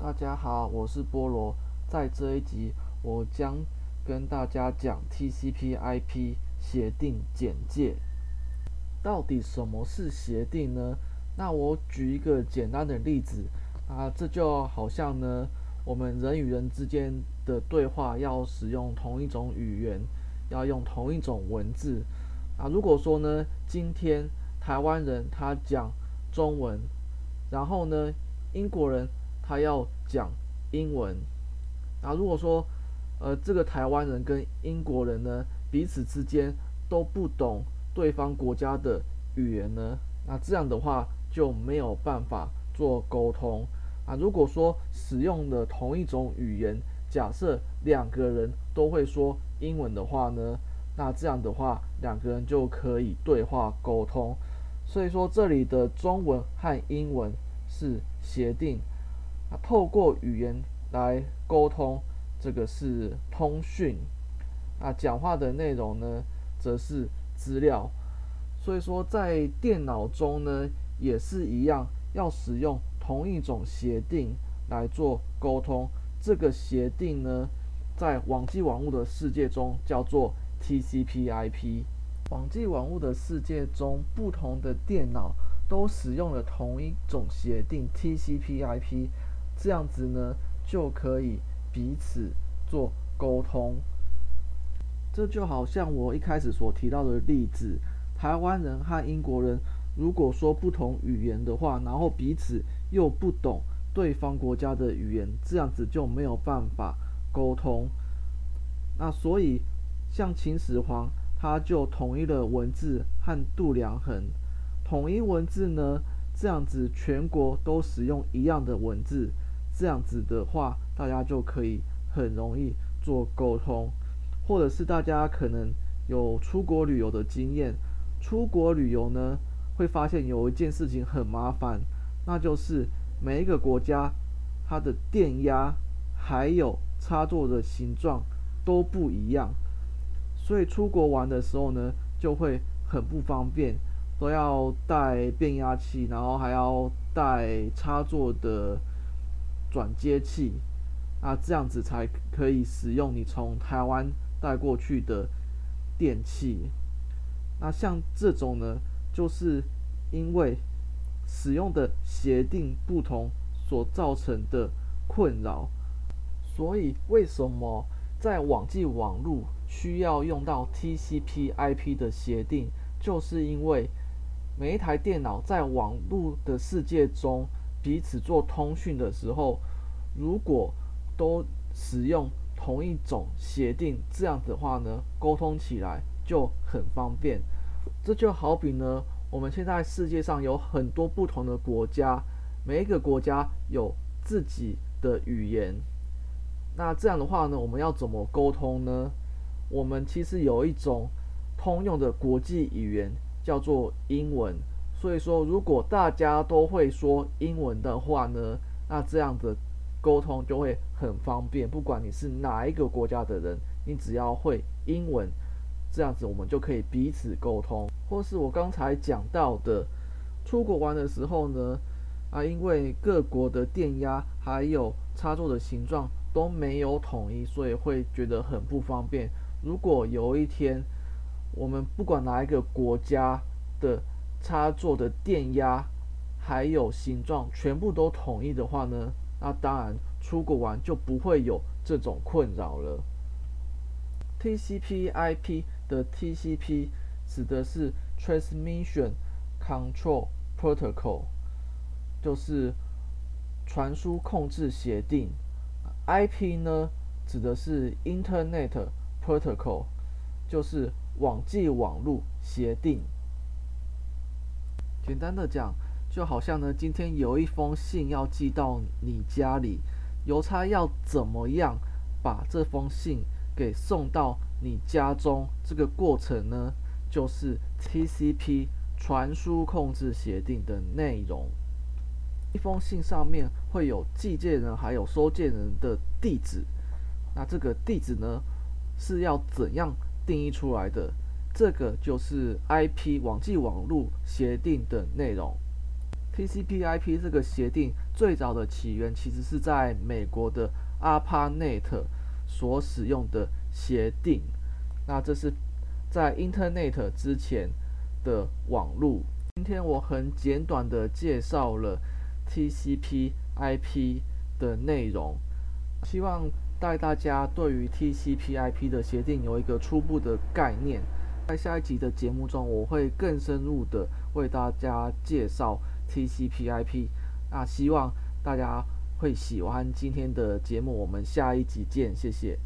大家好，我是菠萝。在这一集，我将跟大家讲 TCP/IP 协定简介。到底什么是协定呢？那我举一个简单的例子啊，这就好像呢，我们人与人之间的对话要使用同一种语言，要用同一种文字啊。如果说呢，今天台湾人他讲中文，然后呢，英国人他要讲英文，那，如果说，呃，这个台湾人跟英国人呢，彼此之间都不懂对方国家的语言呢，那这样的话就没有办法做沟通啊。如果说使用的同一种语言，假设两个人都会说英文的话呢，那这样的话两个人就可以对话沟通。所以说这里的中文和英文是协定。啊，透过语言来沟通，这个是通讯。啊，讲话的内容呢，则是资料。所以说，在电脑中呢，也是一样，要使用同一种协定来做沟通。这个协定呢，在网际网络的世界中叫做 TCP/IP。网际网络的世界中，不同的电脑都使用了同一种协定 TCP/IP。这样子呢，就可以彼此做沟通。这就好像我一开始所提到的例子：台湾人和英国人如果说不同语言的话，然后彼此又不懂对方国家的语言，这样子就没有办法沟通。那所以，像秦始皇，他就统一了文字和度量衡。统一文字呢，这样子全国都使用一样的文字。这样子的话，大家就可以很容易做沟通，或者是大家可能有出国旅游的经验。出国旅游呢，会发现有一件事情很麻烦，那就是每一个国家它的电压还有插座的形状都不一样，所以出国玩的时候呢，就会很不方便，都要带变压器，然后还要带插座的。转接器，那这样子才可以使用你从台湾带过去的电器。那像这种呢，就是因为使用的协定不同所造成的困扰。所以为什么在网际网路需要用到 TCP/IP 的协定？就是因为每一台电脑在网络的世界中。彼此做通讯的时候，如果都使用同一种协定，这样的话呢，沟通起来就很方便。这就好比呢，我们现在世界上有很多不同的国家，每一个国家有自己的语言。那这样的话呢，我们要怎么沟通呢？我们其实有一种通用的国际语言，叫做英文。所以说，如果大家都会说英文的话呢，那这样的沟通就会很方便。不管你是哪一个国家的人，你只要会英文，这样子我们就可以彼此沟通。或是我刚才讲到的，出国玩的时候呢，啊，因为各国的电压还有插座的形状都没有统一，所以会觉得很不方便。如果有一天，我们不管哪一个国家的插座的电压还有形状全部都统一的话呢，那当然出国玩就不会有这种困扰了。TCP/IP 的 TCP 指的是 Transmission Control Protocol，就是传输控制协定。IP 呢指的是 Internet Protocol，就是网际网路协定。简单的讲，就好像呢，今天有一封信要寄到你家里，邮差要怎么样把这封信给送到你家中？这个过程呢，就是 TCP 传输控制协定的内容。一封信上面会有寄件人还有收件人的地址，那这个地址呢，是要怎样定义出来的？这个就是 IP 网际网路协定的内容。TCP/IP 这个协定最早的起源其实是在美国的 ARPANET 所使用的协定。那这是在 Internet 之前的网络。今天我很简短的介绍了 TCP/IP 的内容，希望带大家对于 TCP/IP 的协定有一个初步的概念。在下一集的节目中，我会更深入的为大家介绍 TCP/IP。那希望大家会喜欢今天的节目，我们下一集见，谢谢。